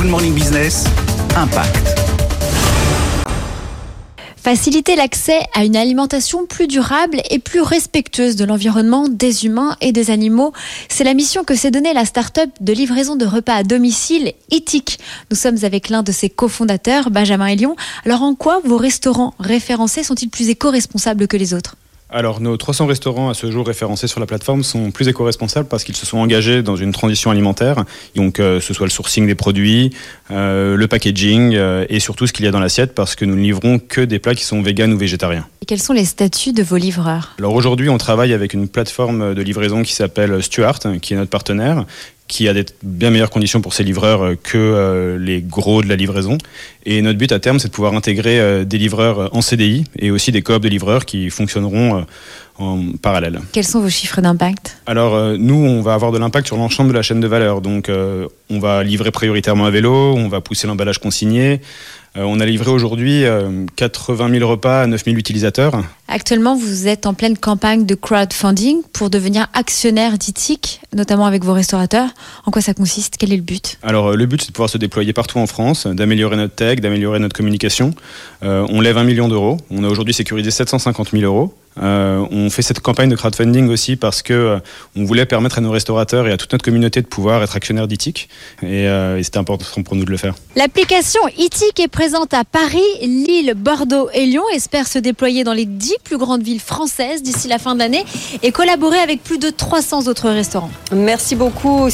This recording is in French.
Good Morning Business, Impact. Faciliter l'accès à une alimentation plus durable et plus respectueuse de l'environnement, des humains et des animaux, c'est la mission que s'est donnée la start-up de livraison de repas à domicile Ethic. Nous sommes avec l'un de ses cofondateurs, Benjamin Elion. Alors en quoi vos restaurants référencés sont-ils plus éco-responsables que les autres? Alors, nos 300 restaurants à ce jour référencés sur la plateforme sont plus éco-responsables parce qu'ils se sont engagés dans une transition alimentaire. Donc, euh, ce soit le sourcing des produits, euh, le packaging euh, et surtout ce qu'il y a dans l'assiette parce que nous ne livrons que des plats qui sont véganes ou végétariens. Et quels sont les statuts de vos livreurs? Alors, aujourd'hui, on travaille avec une plateforme de livraison qui s'appelle Stuart, qui est notre partenaire qui a des bien meilleures conditions pour ses livreurs que les gros de la livraison. Et notre but à terme, c'est de pouvoir intégrer des livreurs en CDI et aussi des coop de livreurs qui fonctionneront en parallèle. Quels sont vos chiffres d'impact? Alors nous, on va avoir de l'impact sur l'ensemble de la chaîne de valeur. Donc on va livrer prioritairement à vélo, on va pousser l'emballage consigné. on a livré aujourd'hui 80 000 repas à 9 000 utilisateurs. Actuellement, vous êtes en pleine campagne de crowdfunding pour devenir actionnaire d'ITIC, notamment avec vos restaurateurs. En quoi ça consiste? Quel est le but? Alors le but, c'est de pouvoir se déployer partout en France, d'améliorer notre tech, d'améliorer notre communication. Euh, on lève un million d'euros. On a aujourd'hui sécurisé 750 000 euros. Euh, on fait cette campagne de crowdfunding aussi parce que euh, on voulait permettre à nos restaurateurs et à toute notre communauté de pouvoir être actionnaires d'ITIC et, euh, et c'était important pour nous de le faire. L'application ITIC est présente à Paris, Lille, Bordeaux et Lyon. Espère se déployer dans les 10 plus grandes villes françaises d'ici la fin de l'année et collaborer avec plus de 300 autres restaurants. Merci beaucoup.